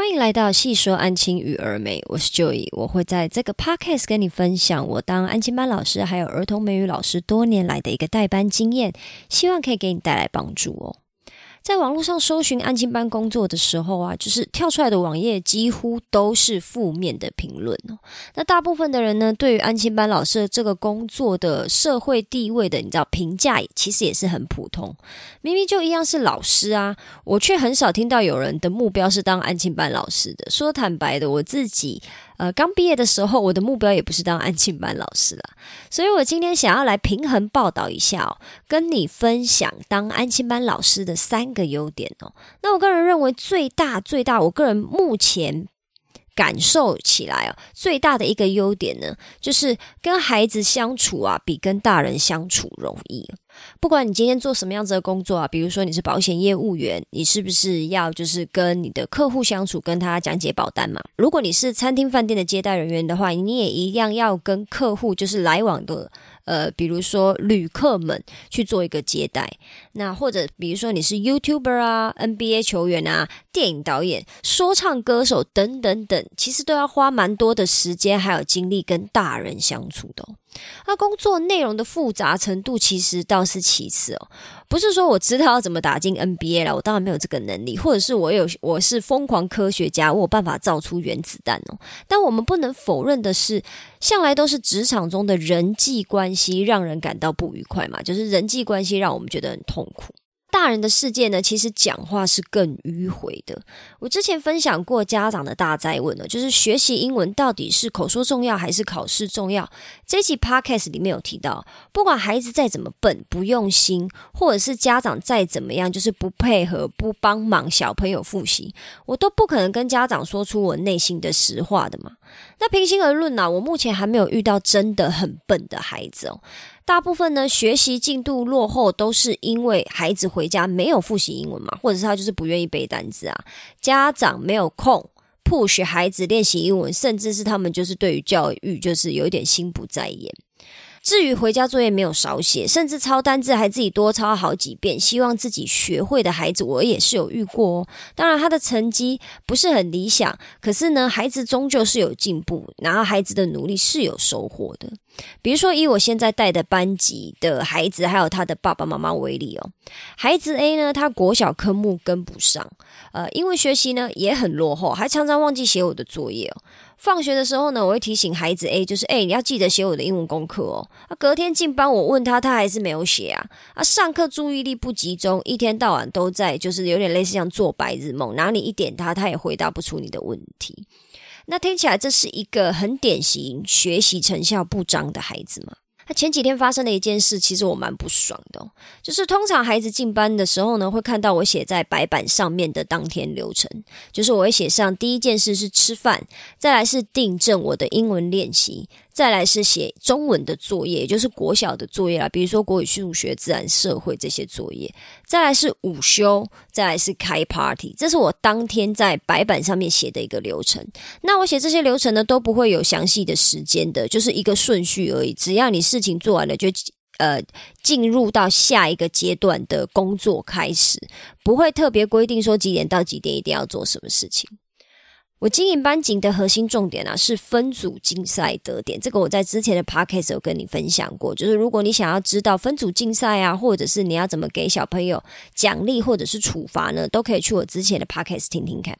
欢迎来到细说安亲与儿美，我是 Joey，我会在这个 podcast 跟你分享我当安亲班老师还有儿童美语老师多年来的一个代班经验，希望可以给你带来帮助哦。在网络上搜寻安亲班工作的时候啊，就是跳出来的网页几乎都是负面的评论哦。那大部分的人呢，对于安亲班老师这个工作的社会地位的，你知道评价其实也是很普通。明明就一样是老师啊，我却很少听到有人的目标是当安亲班老师的。说坦白的，我自己。呃，刚毕业的时候，我的目标也不是当安庆班老师啦，所以我今天想要来平衡报道一下哦，跟你分享当安庆班老师的三个优点哦。那我个人认为最大最大，我个人目前感受起来哦，最大的一个优点呢，就是跟孩子相处啊，比跟大人相处容易。不管你今天做什么样子的工作啊，比如说你是保险业务员，你是不是要就是跟你的客户相处，跟他讲解保单嘛？如果你是餐厅饭店的接待人员的话，你也一样要跟客户就是来往的。呃，比如说旅客们去做一个接待，那或者比如说你是 YouTuber 啊、NBA 球员啊、电影导演、说唱歌手等等等，其实都要花蛮多的时间还有精力跟大人相处的。那工作内容的复杂程度其实倒是其次哦，不是说我知道要怎么打进 NBA 了，我当然没有这个能力，或者是我有我是疯狂科学家，我有办法造出原子弹哦。但我们不能否认的是，向来都是职场中的人际关系让人感到不愉快嘛，就是人际关系让我们觉得很痛苦。大人的世界呢，其实讲话是更迂回的。我之前分享过家长的大灾问呢，就是学习英文到底是口说重要还是考试重要？这期 podcast 里面有提到，不管孩子再怎么笨、不用心，或者是家长再怎么样就是不配合、不帮忙小朋友复习，我都不可能跟家长说出我内心的实话的嘛。那平心而论呢，我目前还没有遇到真的很笨的孩子哦。大部分呢，学习进度落后都是因为孩子回家没有复习英文嘛，或者是他就是不愿意背单词啊，家长没有空 push 孩子练习英文，甚至是他们就是对于教育就是有一点心不在焉。至于回家作业没有少写，甚至抄单字还自己多抄好几遍，希望自己学会的孩子，我也是有遇过哦。当然，他的成绩不是很理想，可是呢，孩子终究是有进步，然后孩子的努力是有收获的。比如说，以我现在带的班级的孩子，还有他的爸爸妈妈为例哦，孩子 A 呢，他国小科目跟不上，呃，因为学习呢也很落后，还常常忘记写我的作业哦。放学的时候呢，我会提醒孩子 A，就是哎，你要记得写我的英文功课哦。啊，隔天进班我问他，他还是没有写啊。啊，上课注意力不集中，一天到晚都在，就是有点类似像做白日梦。然后你一点他，他也回答不出你的问题。那听起来这是一个很典型学习成效不彰的孩子吗？那前几天发生的一件事，其实我蛮不爽的。就是通常孩子进班的时候呢，会看到我写在白板上面的当天流程，就是我会写上第一件事是吃饭，再来是订正我的英文练习。再来是写中文的作业，也就是国小的作业啦，比如说国语、数学、自然、社会这些作业。再来是午休，再来是开 party，这是我当天在白板上面写的一个流程。那我写这些流程呢，都不会有详细的时间的，就是一个顺序而已。只要你事情做完了，就呃进入到下一个阶段的工作开始，不会特别规定说几点到几点一定要做什么事情。我经营班级的核心重点啊，是分组竞赛得点。这个我在之前的 podcast 有跟你分享过。就是如果你想要知道分组竞赛啊，或者是你要怎么给小朋友奖励或者是处罚呢，都可以去我之前的 podcast 听听看。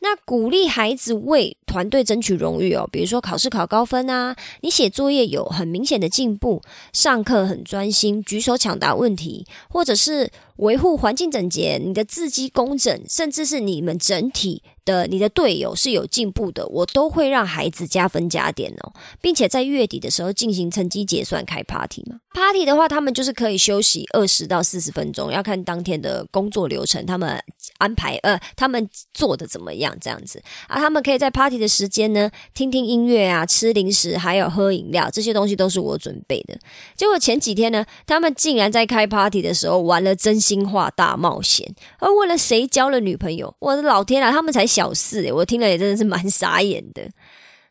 那鼓励孩子为团队争取荣誉哦，比如说考试考高分啊，你写作业有很明显的进步，上课很专心，举手抢答问题，或者是维护环境整洁，你的字迹工整，甚至是你们整体。的你的队友是有进步的，我都会让孩子加分加点哦，并且在月底的时候进行成绩结算开 party 嘛。party 的话，他们就是可以休息二十到四十分钟，要看当天的工作流程，他们安排呃，他们做的怎么样这样子啊？他们可以在 party 的时间呢，听听音乐啊，吃零食，还有喝饮料，这些东西都是我准备的。结果前几天呢，他们竟然在开 party 的时候玩了真心话大冒险，而为了谁交了女朋友，我的老天啊，他们才。小事，我听了也真的是蛮傻眼的。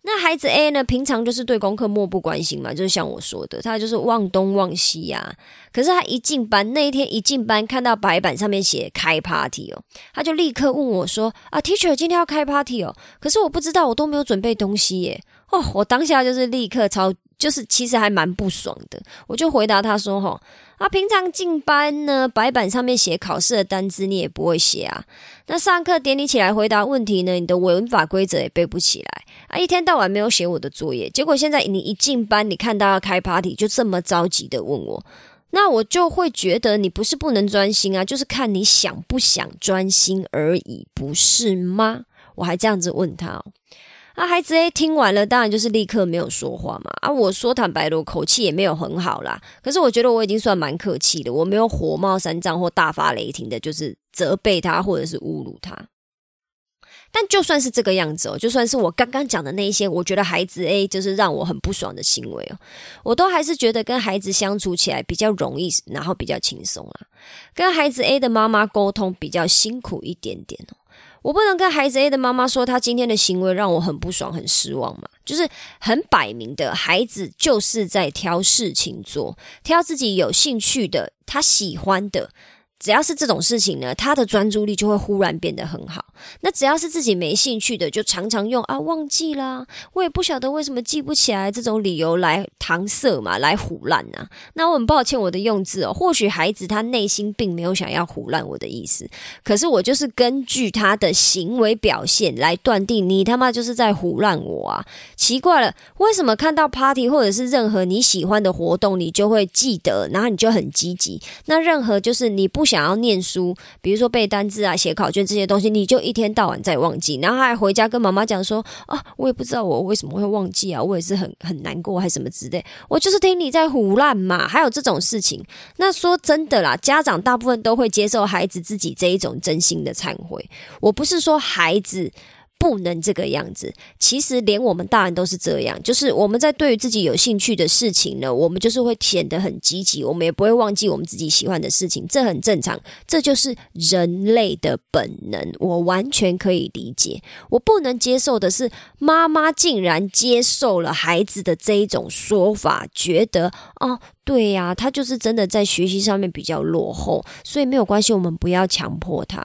那孩子 A 呢？平常就是对功课漠不关心嘛，就是像我说的，他就是忘东忘西呀。可是他一进班那一天一进班，看到白板上面写开 party 哦，他就立刻问我说：“啊，teacher，今天要开 party 哦？”可是我不知道，我都没有准备东西耶。哦，我当下就是立刻超，就是其实还蛮不爽的。我就回答他说：“哈。”啊，平常进班呢，白板上面写考试的单字你也不会写啊。那上课点你起来回答问题呢，你的文法规则也背不起来啊。一天到晚没有写我的作业，结果现在你一进班，你看到要开 party，就这么着急的问我，那我就会觉得你不是不能专心啊，就是看你想不想专心而已，不是吗？我还这样子问他。那孩子 A 听完了，当然就是立刻没有说话嘛。啊，我说坦白的，我口气也没有很好啦。可是我觉得我已经算蛮客气的，我没有火冒三丈或大发雷霆的，就是责备他或者是侮辱他。但就算是这个样子哦，就算是我刚刚讲的那一些，我觉得孩子 A 就是让我很不爽的行为哦，我都还是觉得跟孩子相处起来比较容易，然后比较轻松啊。跟孩子 A 的妈妈沟通比较辛苦一点点哦。我不能跟孩子 A 的妈妈说，他今天的行为让我很不爽、很失望嘛？就是很摆明的，孩子就是在挑事情做，挑自己有兴趣的、他喜欢的。只要是这种事情呢，他的专注力就会忽然变得很好。那只要是自己没兴趣的，就常常用啊忘记啦，我也不晓得为什么记不起来这种理由来搪塞嘛，来胡乱啊。那我很抱歉我的用字哦，或许孩子他内心并没有想要胡乱我的意思，可是我就是根据他的行为表现来断定，你他妈就是在胡乱我啊！奇怪了，为什么看到 party 或者是任何你喜欢的活动，你就会记得，然后你就很积极？那任何就是你不。想要念书，比如说背单字啊、写考卷这些东西，你就一天到晚在忘记，然后还回家跟妈妈讲说：“啊，我也不知道我为什么会忘记啊，我也是很很难过，还什么之类。”我就是听你在胡乱嘛。还有这种事情，那说真的啦，家长大部分都会接受孩子自己这一种真心的忏悔。我不是说孩子。不能这个样子。其实连我们大人都是这样，就是我们在对于自己有兴趣的事情呢，我们就是会显得很积极，我们也不会忘记我们自己喜欢的事情，这很正常，这就是人类的本能，我完全可以理解。我不能接受的是，妈妈竟然接受了孩子的这一种说法，觉得哦，对呀，他就是真的在学习上面比较落后，所以没有关系，我们不要强迫他。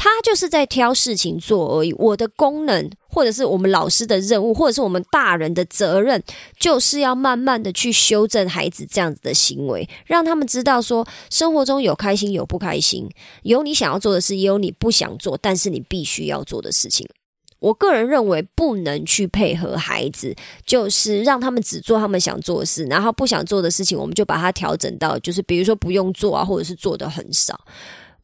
他就是在挑事情做而已。我的功能，或者是我们老师的任务，或者是我们大人的责任，就是要慢慢的去修正孩子这样子的行为，让他们知道说，生活中有开心，有不开心，有你想要做的事，也有你不想做，但是你必须要做的事情。我个人认为，不能去配合孩子，就是让他们只做他们想做的事，然后不想做的事情，我们就把它调整到，就是比如说不用做啊，或者是做的很少。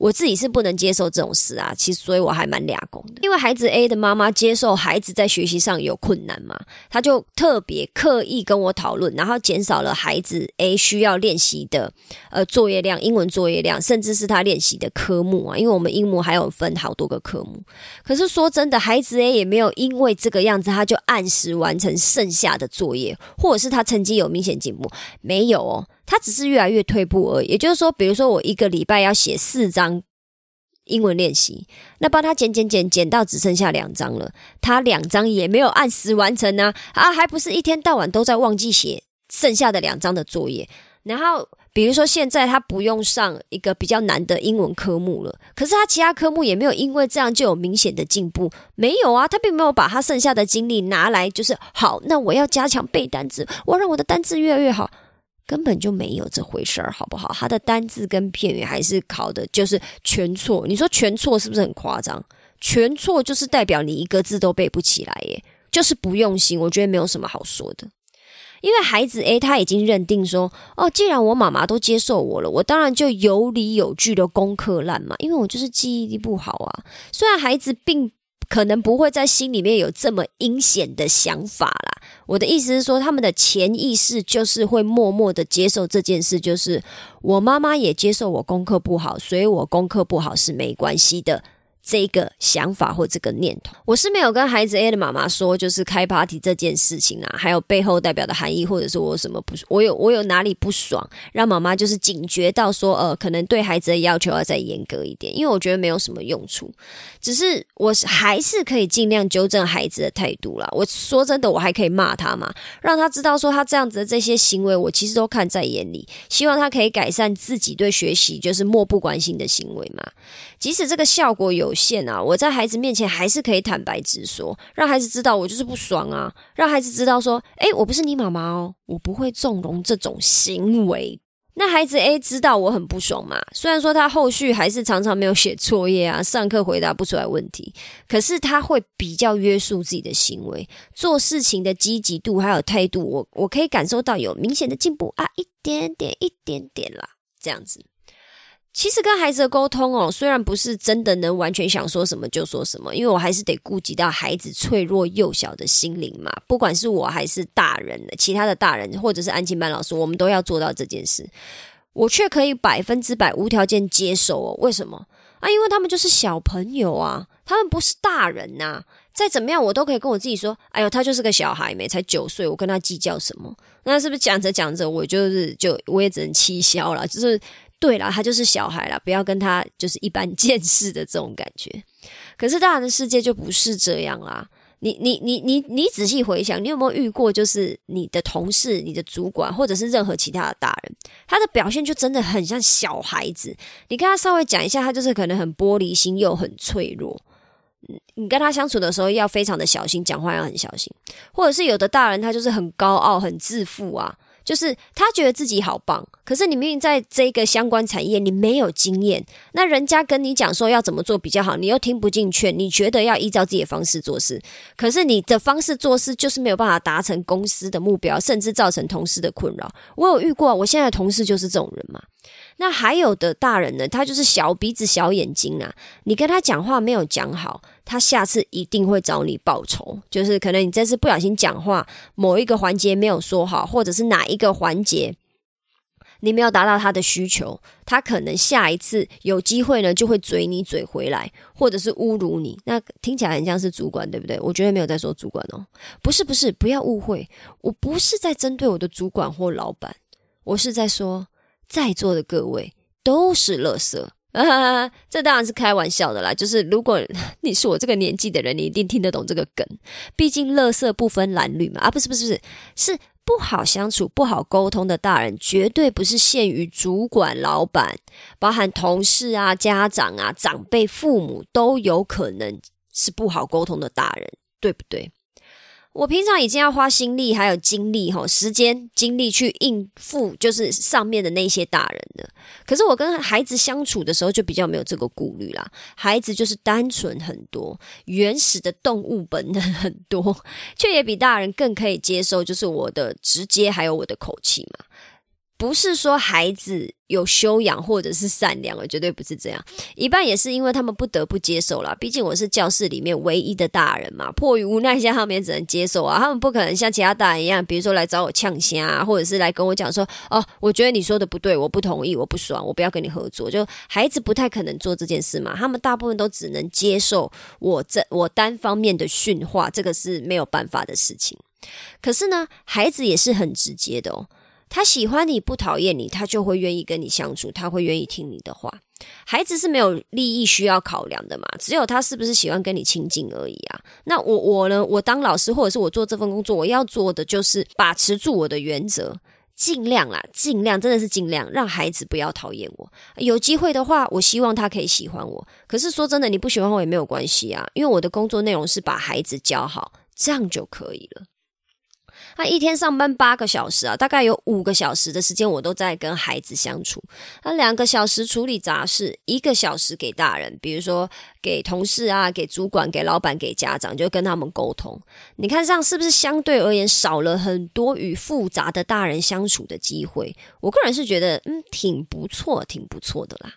我自己是不能接受这种事啊，其实所以我还蛮俩公的。因为孩子 A 的妈妈接受孩子在学习上有困难嘛，他就特别刻意跟我讨论，然后减少了孩子 A 需要练习的呃作业量，英文作业量，甚至是他练习的科目啊。因为我们英模还有分好多个科目，可是说真的，孩子 A 也没有因为这个样子他就按时完成剩下的作业，或者是他成绩有明显进步，没有哦。他只是越来越退步而已，也就是说，比如说我一个礼拜要写四张英文练习，那帮他减减减减到只剩下两张了，他两张也没有按时完成呢，啊，还不是一天到晚都在忘记写剩下的两张的作业。然后比如说现在他不用上一个比较难的英文科目了，可是他其他科目也没有因为这样就有明显的进步，没有啊，他并没有把他剩下的精力拿来就是好，那我要加强背单词，我让我的单词越来越好。根本就没有这回事儿，好不好？他的单字跟片语还是考的，就是全错。你说全错是不是很夸张？全错就是代表你一个字都背不起来，耶，就是不用心。我觉得没有什么好说的，因为孩子 A 他已经认定说，哦，既然我妈妈都接受我了，我当然就有理有据的功课烂嘛，因为我就是记忆力不好啊。虽然孩子并。可能不会在心里面有这么阴险的想法啦。我的意思是说，他们的潜意识就是会默默的接受这件事，就是我妈妈也接受我功课不好，所以我功课不好是没关系的。这个想法或这个念头。我是没有跟孩子 A 的妈妈说，就是开 party 这件事情啊，还有背后代表的含义，或者是我什么不，我有我有哪里不爽，让妈妈就是警觉到说，呃，可能对孩子的要求要再严格一点，因为我觉得没有什么用处，只是我还是可以尽量纠正孩子的态度啦。我说真的，我还可以骂他嘛，让他知道说他这样子的这些行为，我其实都看在眼里，希望他可以改善自己对学习就是漠不关心的行为嘛。即使这个效果有限啊，我在孩子面前还是可以坦白直说，让孩子知道我就是不爽啊，让孩子知道说，诶，我不是你妈妈哦，我不会纵容这种行为。那孩子 A 知道我很不爽嘛？虽然说他后续还是常常没有写作业啊，上课回答不出来问题，可是他会比较约束自己的行为，做事情的积极度还有态度，我我可以感受到有明显的进步啊，一点点，一点点啦，这样子。其实跟孩子的沟通哦，虽然不是真的能完全想说什么就说什么，因为我还是得顾及到孩子脆弱幼小的心灵嘛。不管是我还是大人其他的大人，或者是安静班老师，我们都要做到这件事。我却可以百分之百无条件接受哦。为什么啊？因为他们就是小朋友啊，他们不是大人呐。再怎么样，我都可以跟我自己说：“哎呦，他就是个小孩，没才九岁，我跟他计较什么？”那是不是讲着讲着，我就是就我也只能气消了，就是。对了，他就是小孩了，不要跟他就是一般见识的这种感觉。可是大人的世界就不是这样啦。你你你你你仔细回想，你有没有遇过，就是你的同事、你的主管，或者是任何其他的大人，他的表现就真的很像小孩子。你跟他稍微讲一下，他就是可能很玻璃心又很脆弱。嗯你跟他相处的时候要非常的小心，讲话要很小心。或者是有的大人他就是很高傲、很自负啊。就是他觉得自己好棒，可是你明明在这个相关产业你没有经验，那人家跟你讲说要怎么做比较好，你又听不进去，你觉得要依照自己的方式做事，可是你的方式做事就是没有办法达成公司的目标，甚至造成同事的困扰。我有遇过，我现在的同事就是这种人嘛。那还有的大人呢，他就是小鼻子小眼睛啊，你跟他讲话没有讲好。他下次一定会找你报仇，就是可能你这次不小心讲话，某一个环节没有说好，或者是哪一个环节你没有达到他的需求，他可能下一次有机会呢，就会嘴你嘴回来，或者是侮辱你。那听起来很像是主管，对不对？我绝对没有在说主管哦，不是不是，不要误会，我不是在针对我的主管或老板，我是在说在座的各位都是垃圾。啊，这当然是开玩笑的啦。就是如果 你是我这个年纪的人，你一定听得懂这个梗。毕竟乐色不分蓝绿嘛。啊，不是不是不是，是不好相处、不好沟通的大人，绝对不是限于主管、老板，包含同事啊、家长啊、长辈、父母都有可能是不好沟通的大人，对不对？我平常已经要花心力还有精力哈，时间精力去应付就是上面的那些大人的。可是我跟孩子相处的时候就比较没有这个顾虑啦。孩子就是单纯很多，原始的动物本能很多，却也比大人更可以接受，就是我的直接还有我的口气嘛。不是说孩子有修养或者是善良了，绝对不是这样。一半也是因为他们不得不接受了，毕竟我是教室里面唯一的大人嘛，迫于无奈下，他们也只能接受啊。他们不可能像其他大人一样，比如说来找我呛虾，或者是来跟我讲说：“哦，我觉得你说的不对，我不同意，我不爽，我不要跟你合作。”就孩子不太可能做这件事嘛，他们大部分都只能接受我这我单方面的训话，这个是没有办法的事情。可是呢，孩子也是很直接的哦。他喜欢你不讨厌你，他就会愿意跟你相处，他会愿意听你的话。孩子是没有利益需要考量的嘛，只有他是不是喜欢跟你亲近而已啊。那我我呢？我当老师或者是我做这份工作，我要做的就是把持住我的原则，尽量啦，尽量真的是尽量让孩子不要讨厌我。有机会的话，我希望他可以喜欢我。可是说真的，你不喜欢我也没有关系啊，因为我的工作内容是把孩子教好，这样就可以了。他一天上班八个小时啊，大概有五个小时的时间我都在跟孩子相处。他两个小时处理杂事，一个小时给大人，比如说给同事啊、给主管、给老板、给家长，就跟他们沟通。你看这样是不是相对而言少了很多与复杂的大人相处的机会？我个人是觉得，嗯，挺不错，挺不错的啦。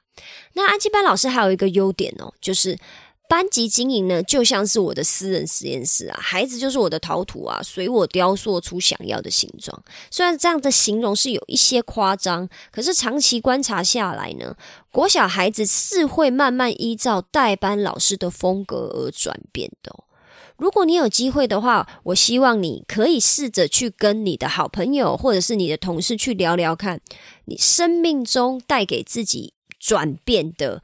那安吉班老师还有一个优点哦，就是。班级经营呢，就像是我的私人实验室啊，孩子就是我的陶土啊，随我雕塑出想要的形状。虽然这样的形容是有一些夸张，可是长期观察下来呢，国小孩子是会慢慢依照代班老师的风格而转变的。如果你有机会的话，我希望你可以试着去跟你的好朋友或者是你的同事去聊聊看，你生命中带给自己转变的。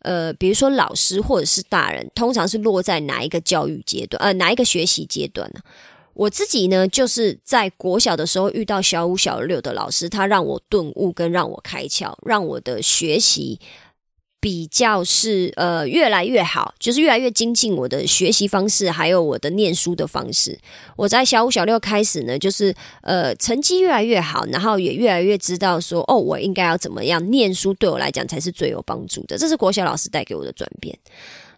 呃，比如说老师或者是大人，通常是落在哪一个教育阶段？呃，哪一个学习阶段呢？我自己呢，就是在国小的时候遇到小五、小六的老师，他让我顿悟，跟让我开窍，让我的学习。比较是呃越来越好，就是越来越精进我的学习方式，还有我的念书的方式。我在小五小六开始呢，就是呃成绩越来越好，然后也越来越知道说哦，我应该要怎么样念书，对我来讲才是最有帮助的。这是国小老师带给我的转变。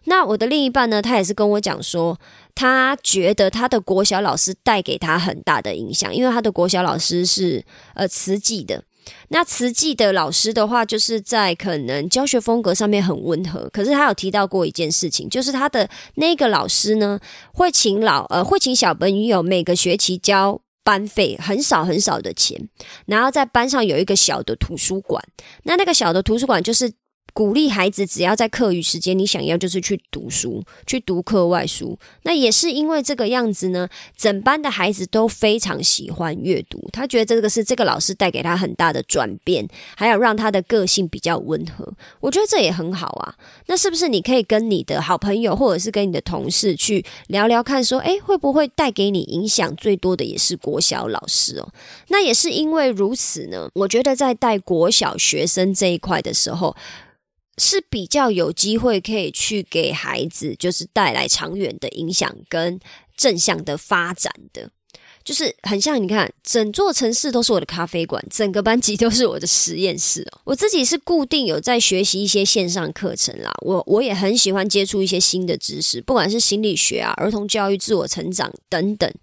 那我的另一半呢，他也是跟我讲说，他觉得他的国小老师带给他很大的影响，因为他的国小老师是呃慈济的。那慈济的老师的话，就是在可能教学风格上面很温和，可是他有提到过一件事情，就是他的那个老师呢，会请老呃会请小朋友每个学期交班费，很少很少的钱，然后在班上有一个小的图书馆，那那个小的图书馆就是。鼓励孩子，只要在课余时间，你想要就是去读书，去读课外书。那也是因为这个样子呢，整班的孩子都非常喜欢阅读。他觉得这个是这个老师带给他很大的转变，还有让他的个性比较温和。我觉得这也很好啊。那是不是你可以跟你的好朋友，或者是跟你的同事去聊聊看，说，诶，会不会带给你影响最多的也是国小老师哦？那也是因为如此呢。我觉得在带国小学生这一块的时候。是比较有机会可以去给孩子，就是带来长远的影响跟正向的发展的，就是很像你看，整座城市都是我的咖啡馆，整个班级都是我的实验室哦。我自己是固定有在学习一些线上课程啦，我我也很喜欢接触一些新的知识，不管是心理学啊、儿童教育、自我成长等等。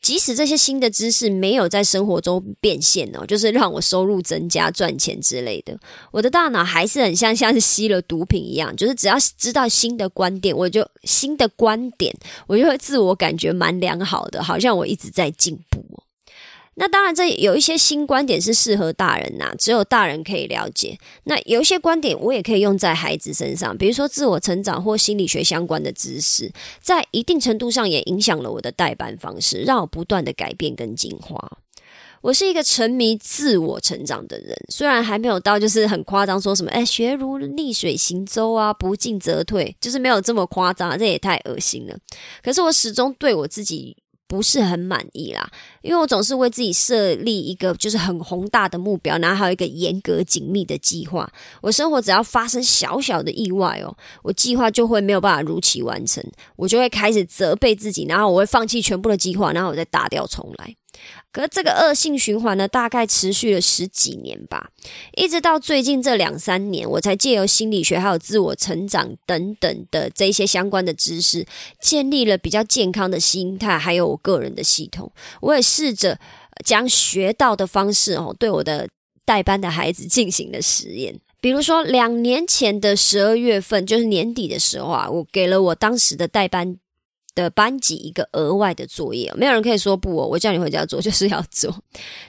即使这些新的知识没有在生活中变现哦，就是让我收入增加、赚钱之类的，我的大脑还是很像像是吸了毒品一样，就是只要知道新的观点，我就新的观点，我就会自我感觉蛮良好的，好像我一直在进步。那当然，这有一些新观点是适合大人呐，只有大人可以了解。那有一些观点我也可以用在孩子身上，比如说自我成长或心理学相关的知识，在一定程度上也影响了我的代班方式，让我不断的改变跟进化。我是一个沉迷自我成长的人，虽然还没有到就是很夸张，说什么哎学如逆水行舟啊，不进则退，就是没有这么夸张，这也太恶心了。可是我始终对我自己。不是很满意啦，因为我总是为自己设立一个就是很宏大的目标，然后还有一个严格紧密的计划。我生活只要发生小小的意外哦，我计划就会没有办法如期完成，我就会开始责备自己，然后我会放弃全部的计划，然后我再打掉重来。可这个恶性循环呢，大概持续了十几年吧，一直到最近这两三年，我才借由心理学还有自我成长等等的这些相关的知识，建立了比较健康的心态，还有我个人的系统。我也试着将学到的方式哦，对我的代班的孩子进行了实验。比如说，两年前的十二月份，就是年底的时候啊，我给了我当时的代班。的班级一个额外的作业，没有人可以说不哦，我叫你回家做 就是要做，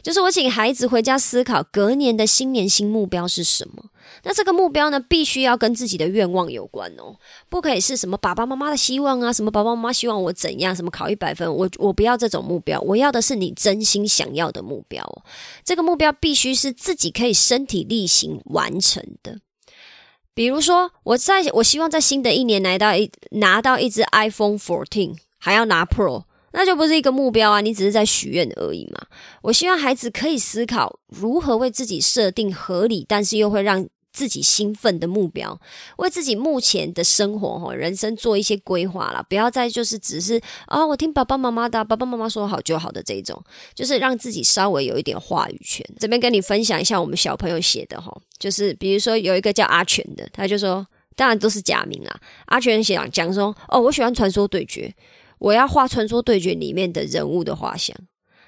就是我请孩子回家思考隔年的新年新目标是什么。那这个目标呢，必须要跟自己的愿望有关哦，不可以是什么爸爸妈妈的希望啊，什么爸爸妈妈希望我怎样，什么考一百分，我我不要这种目标，我要的是你真心想要的目标哦。这个目标必须是自己可以身体力行完成的。比如说，我在我希望在新的一年拿到一拿到一只 iPhone fourteen，还要拿 Pro，那就不是一个目标啊！你只是在许愿而已嘛。我希望孩子可以思考如何为自己设定合理，但是又会让。自己兴奋的目标，为自己目前的生活哈人生做一些规划了，不要再就是只是啊，我听爸爸妈妈的，爸爸妈妈说好就好的这种，就是让自己稍微有一点话语权。这边跟你分享一下我们小朋友写的哈，就是比如说有一个叫阿全的，他就说，当然都是假名啊。阿全写讲说，哦，我喜欢传说对决，我要画传说对决里面的人物的画像。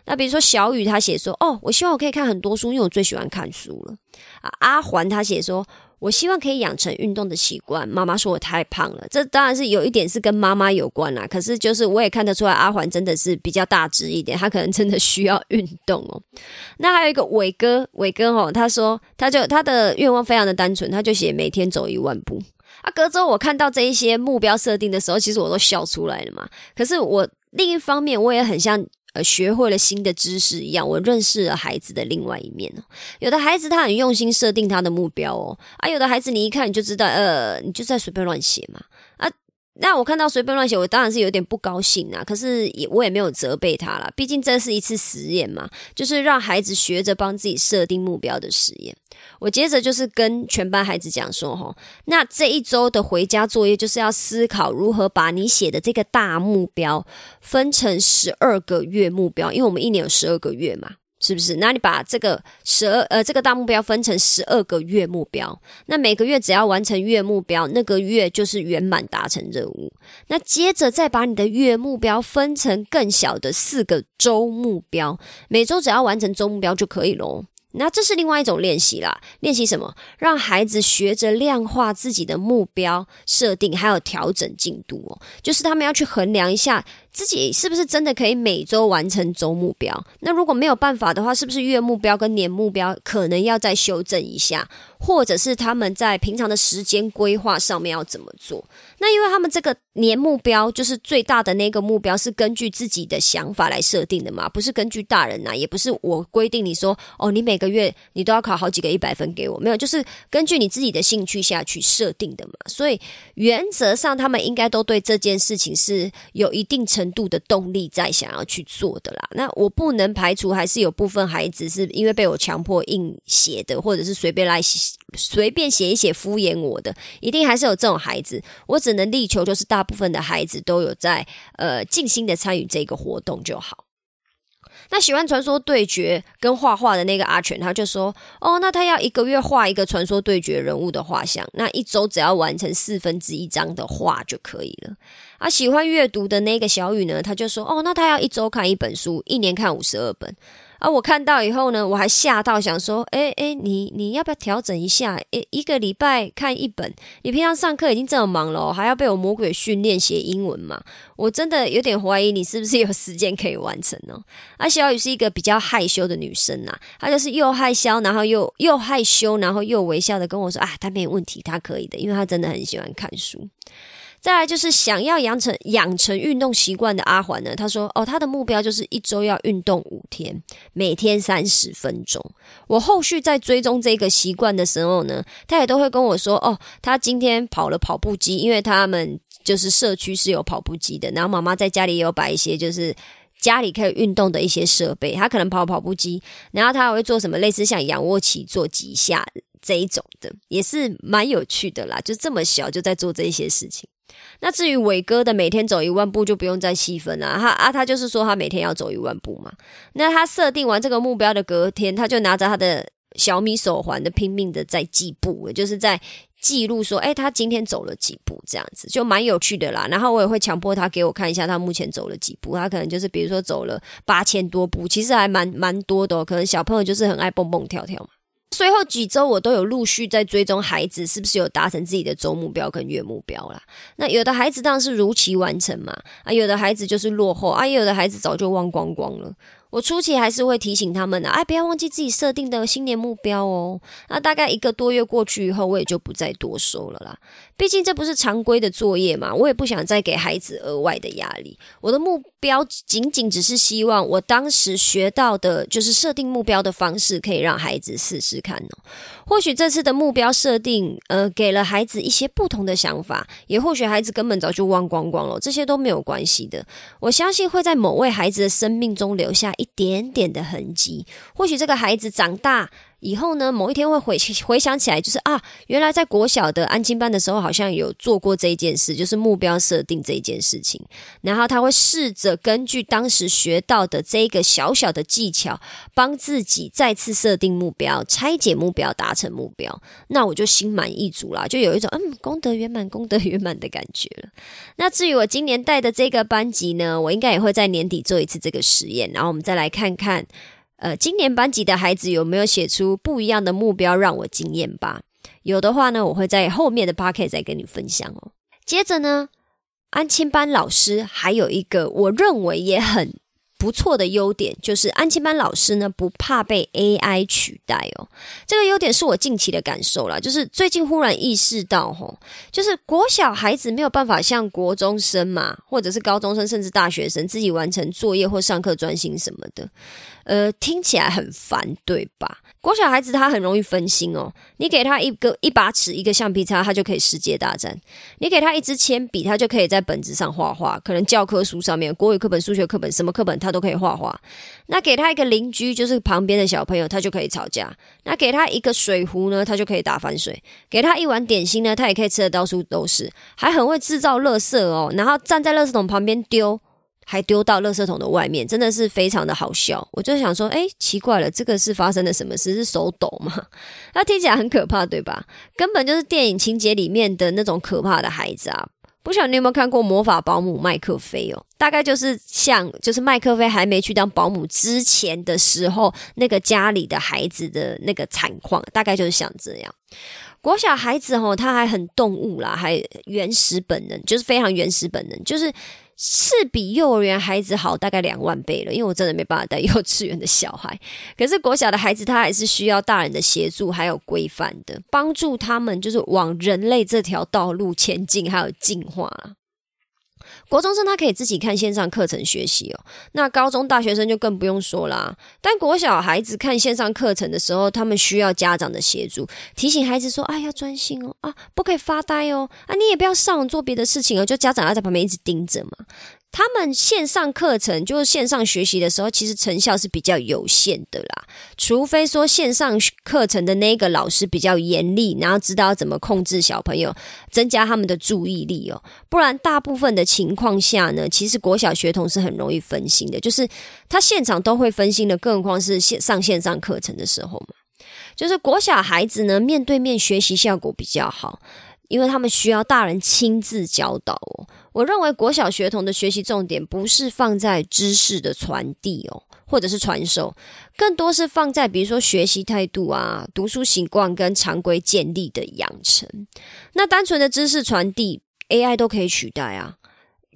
那比如说小雨他写说，哦，我希望我可以看很多书，因为我最喜欢看书了。啊，阿环他写说，我希望可以养成运动的习惯。妈妈说我太胖了，这当然是有一点是跟妈妈有关啦。可是就是我也看得出来，阿环真的是比较大只一点，他可能真的需要运动哦。那还有一个伟哥，伟哥哦，他说他就他的愿望非常的单纯，他就写每天走一万步。啊，隔周我看到这一些目标设定的时候，其实我都笑出来了嘛。可是我另一方面，我也很像。呃，学会了新的知识一样，我认识了孩子的另外一面。有的孩子他很用心设定他的目标哦，啊，有的孩子你一看你就知道，呃，你就在随便乱写嘛。那我看到随便乱写，我当然是有点不高兴啊。可是也我也没有责备他啦，毕竟这是一次实验嘛，就是让孩子学着帮自己设定目标的实验。我接着就是跟全班孩子讲说，吼，那这一周的回家作业就是要思考如何把你写的这个大目标分成十二个月目标，因为我们一年有十二个月嘛，是不是？那你把这个十二呃这个大目标分成十二个月目标，那每个月只要完成月目标，那个月就是圆满达成任务。那接着再把你的月目标分成更小的四个周目标，每周只要完成周目标就可以喽。那这是另外一种练习啦，练习什么？让孩子学着量化自己的目标设定，还有调整进度哦。就是他们要去衡量一下自己是不是真的可以每周完成周目标。那如果没有办法的话，是不是月目标跟年目标可能要再修正一下？或者是他们在平常的时间规划上面要怎么做？那因为他们这个年目标就是最大的那个目标，是根据自己的想法来设定的嘛，不是根据大人呐，也不是我规定你说哦，你每个月你都要考好几个一百分给我，没有，就是根据你自己的兴趣下去设定的嘛。所以原则上，他们应该都对这件事情是有一定程程度的动力在想要去做的啦。那我不能排除还是有部分孩子是因为被我强迫硬写的，或者是随便来。随便写一写敷衍我的，一定还是有这种孩子。我只能力求，就是大部分的孩子都有在呃尽心的参与这个活动就好。那喜欢传说对决跟画画的那个阿全，他就说：“哦，那他要一个月画一个传说对决人物的画像，那一周只要完成四分之一张的画就可以了。”啊，喜欢阅读的那个小雨呢，他就说：“哦，那他要一周看一本书，一年看五十二本。”啊！我看到以后呢，我还吓到，想说，哎哎，你你要不要调整一下？诶，一个礼拜看一本，你平常上课已经这么忙了，还要被我魔鬼训练写英文嘛？我真的有点怀疑你是不是有时间可以完成呢？啊，小雨是一个比较害羞的女生呐，她就是又害羞，然后又又害羞，然后又微笑的跟我说，啊，她没有问题，她可以的，因为她真的很喜欢看书。再来就是想要养成养成运动习惯的阿环呢，他说：“哦，他的目标就是一周要运动五天，每天三十分钟。”我后续在追踪这个习惯的时候呢，他也都会跟我说：“哦，他今天跑了跑步机，因为他们就是社区是有跑步机的，然后妈妈在家里也有摆一些就是家里可以运动的一些设备，他可能跑跑步机，然后他还会做什么类似像仰卧起坐几下这一种的，也是蛮有趣的啦。就这么小就在做这些事情。”那至于伟哥的每天走一万步就不用再细分了，他啊他就是说他每天要走一万步嘛。那他设定完这个目标的隔天，他就拿着他的小米手环的拼命的在计步，就是在记录说，哎，他今天走了几步这样子，就蛮有趣的啦。然后我也会强迫他给我看一下他目前走了几步，他可能就是比如说走了八千多步，其实还蛮蛮多的。可能小朋友就是很爱蹦蹦跳跳嘛。随后几周，我都有陆续在追踪孩子是不是有达成自己的周目标跟月目标啦。那有的孩子当然是如期完成嘛，啊，有的孩子就是落后，啊，有的孩子早就忘光光了。我初期还是会提醒他们啊，哎，不要忘记自己设定的新年目标哦。那大概一个多月过去以后，我也就不再多说了啦。毕竟这不是常规的作业嘛，我也不想再给孩子额外的压力。我的目标仅仅只是希望，我当时学到的就是设定目标的方式，可以让孩子试试看哦。或许这次的目标设定，呃，给了孩子一些不同的想法，也或许孩子根本早就忘光光了，这些都没有关系的。我相信会在某位孩子的生命中留下一点点的痕迹。或许这个孩子长大。以后呢，某一天会回回想起来，就是啊，原来在国小的安静班的时候，好像有做过这一件事，就是目标设定这一件事情。然后他会试着根据当时学到的这个小小的技巧，帮自己再次设定目标，拆解目标，达成目标。那我就心满意足啦，就有一种嗯，功德圆满，功德圆满的感觉了。那至于我今年带的这个班级呢，我应该也会在年底做一次这个实验，然后我们再来看看。呃，今年班级的孩子有没有写出不一样的目标让我惊艳吧？有的话呢，我会在后面的 p o c a s t 再跟你分享哦。接着呢，安亲班老师还有一个我认为也很。不错的优点就是安亲班老师呢不怕被 AI 取代哦，这个优点是我近期的感受啦，就是最近忽然意识到吼，就是国小孩子没有办法像国中生嘛，或者是高中生甚至大学生自己完成作业或上课专心什么的，呃，听起来很烦，对吧？国小孩子他很容易分心哦，你给他一个一把尺、一个橡皮擦，他就可以世界大战；你给他一支铅笔，他就可以在本子上画画。可能教科书上面、国语课本、数学课本，什么课本他都可以画画。那给他一个邻居，就是旁边的小朋友，他就可以吵架。那给他一个水壶呢，他就可以打翻水。给他一碗点心呢，他也可以吃的到处都是，还很会制造垃圾哦。然后站在垃圾桶旁边丢。还丢到垃圾桶的外面，真的是非常的好笑。我就想说，哎，奇怪了，这个是发生了什么事？是手抖吗？那听起来很可怕，对吧？根本就是电影情节里面的那种可怕的孩子啊！不晓得你有没有看过《魔法保姆麦克菲》哦？大概就是像，就是麦克菲还没去当保姆之前的时候，那个家里的孩子的那个惨况，大概就是像这样。国小孩子哦，他还很动物啦，还原始本能，就是非常原始本能，就是。是比幼儿园孩子好大概两万倍了，因为我真的没办法带幼稚园的小孩。可是国小的孩子，他还是需要大人的协助，还有规范的帮助，他们就是往人类这条道路前进，还有进化。国中生他可以自己看线上课程学习哦，那高中大学生就更不用说啦。但国小孩子看线上课程的时候，他们需要家长的协助，提醒孩子说：“啊，要专心哦，啊，不可以发呆哦，啊，你也不要上网做别的事情哦。”就家长要在旁边一直盯着嘛。他们线上课程就是线上学习的时候，其实成效是比较有限的啦。除非说线上课程的那个老师比较严厉，然后知道怎么控制小朋友，增加他们的注意力哦。不然，大部分的情况下呢，其实国小学童是很容易分心的，就是他现场都会分心的，更何况是线上线上课程的时候嘛。就是国小孩子呢，面对面学习效果比较好。因为他们需要大人亲自教导哦。我认为国小学童的学习重点不是放在知识的传递哦，或者是传授，更多是放在比如说学习态度啊、读书习惯跟常规建立的养成。那单纯的知识传递，AI 都可以取代啊。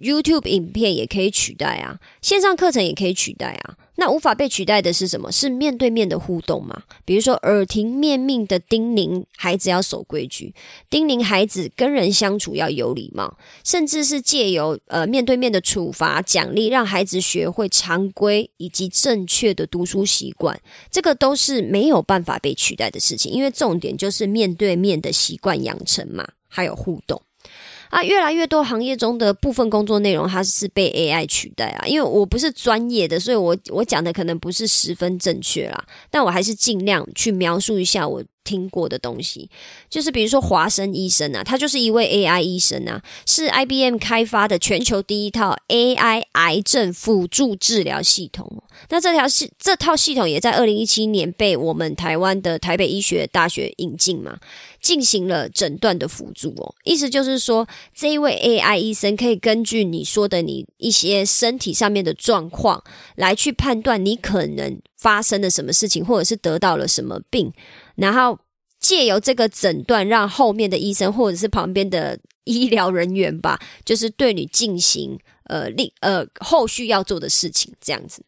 YouTube 影片也可以取代啊，线上课程也可以取代啊。那无法被取代的是什么？是面对面的互动嘛？比如说耳听面命的叮咛孩子要守规矩，叮咛孩子跟人相处要有礼貌，甚至是借由呃面对面的处罚奖励，让孩子学会常规以及正确的读书习惯。这个都是没有办法被取代的事情，因为重点就是面对面的习惯养成嘛，还有互动。啊，越来越多行业中的部分工作内容，它是被 AI 取代啊。因为我不是专业的，所以我我讲的可能不是十分正确啦，但我还是尽量去描述一下我。听过的东西，就是比如说华生医生啊，他就是一位 AI 医生啊，是 IBM 开发的全球第一套 AI 癌症辅助治疗系统。那这条系这套系统也在二零一七年被我们台湾的台北医学大学引进嘛，进行了诊断的辅助哦。意思就是说，这一位 AI 医生可以根据你说的你一些身体上面的状况，来去判断你可能发生了什么事情，或者是得到了什么病。然后借由这个诊断，让后面的医生或者是旁边的医疗人员吧，就是对你进行呃另呃后续要做的事情，这样子。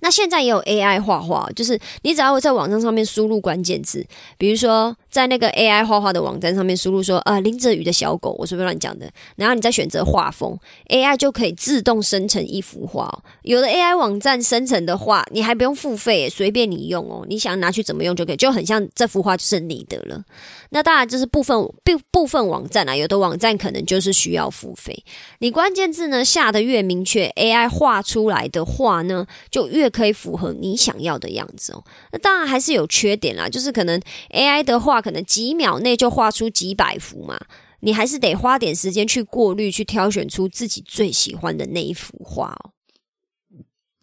那现在也有 AI 画画，就是你只要在网站上面输入关键字，比如说在那个 AI 画画的网站上面输入说啊淋着雨的小狗，我是不是乱讲的，然后你再选择画风，AI 就可以自动生成一幅画。有的 AI 网站生成的画，你还不用付费，随便你用哦，你想拿去怎么用就可以，就很像这幅画就是你的了。那当然，就是部分部部分网站啊，有的网站可能就是需要付费。你关键字呢下的越明确，AI 画出来的画呢就越可以符合你想要的样子哦。那当然还是有缺点啦，就是可能 AI 的画可能几秒内就画出几百幅嘛，你还是得花点时间去过滤，去挑选出自己最喜欢的那一幅画哦。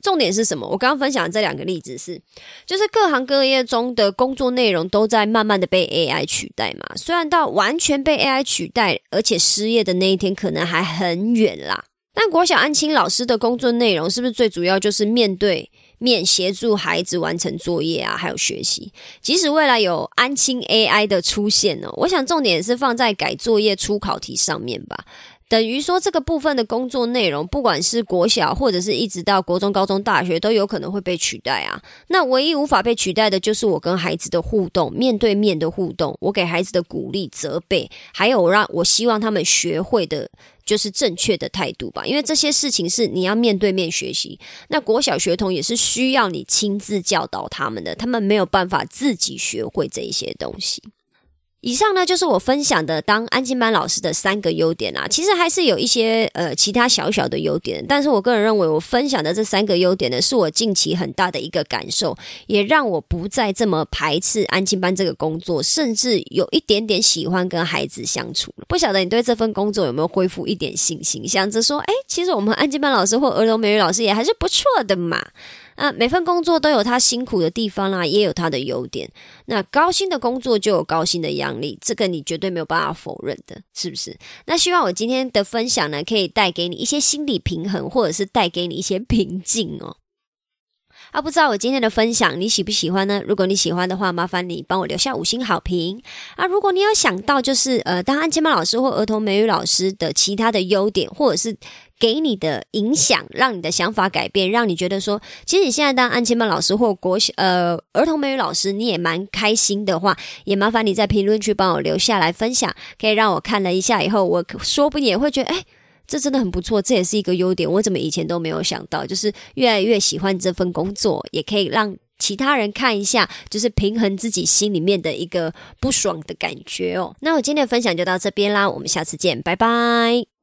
重点是什么？我刚刚分享的这两个例子是，就是各行各业中的工作内容都在慢慢的被 AI 取代嘛。虽然到完全被 AI 取代，而且失业的那一天可能还很远啦。但国小安青老师的工作内容是不是最主要就是面对面协助孩子完成作业啊，还有学习。即使未来有安亲 AI 的出现呢，我想重点是放在改作业、出考题上面吧。等于说，这个部分的工作内容，不管是国小或者是一直到国中、高中、大学，都有可能会被取代啊。那唯一无法被取代的，就是我跟孩子的互动，面对面的互动，我给孩子的鼓励、责备，还有让我希望他们学会的，就是正确的态度吧。因为这些事情是你要面对面学习，那国小学童也是需要你亲自教导他们的，他们没有办法自己学会这一些东西。以上呢就是我分享的当安静班老师的三个优点啊，其实还是有一些呃其他小小的优点，但是我个人认为我分享的这三个优点呢，是我近期很大的一个感受，也让我不再这么排斥安静班这个工作，甚至有一点点喜欢跟孩子相处。不晓得你对这份工作有没有恢复一点信心，想着说，哎，其实我们安静班老师或儿童美语老师也还是不错的嘛。啊，每份工作都有他辛苦的地方啦，也有他的优点。那高薪的工作就有高薪的压力，这个你绝对没有办法否认的，是不是？那希望我今天的分享呢，可以带给你一些心理平衡，或者是带给你一些平静哦。啊，不知道我今天的分享你喜不喜欢呢？如果你喜欢的话，麻烦你帮我留下五星好评啊！如果你有想到就是呃，当安亲班老师或儿童美语老师的其他的优点，或者是给你的影响，让你的想法改变，让你觉得说，其实你现在当安亲班老师或国呃儿童美语老师，你也蛮开心的话，也麻烦你在评论区帮我留下来分享，可以让我看了一下以后，我说不定也会觉得哎。这真的很不错，这也是一个优点。我怎么以前都没有想到，就是越来越喜欢这份工作，也可以让其他人看一下，就是平衡自己心里面的一个不爽的感觉哦。那我今天的分享就到这边啦，我们下次见，拜拜。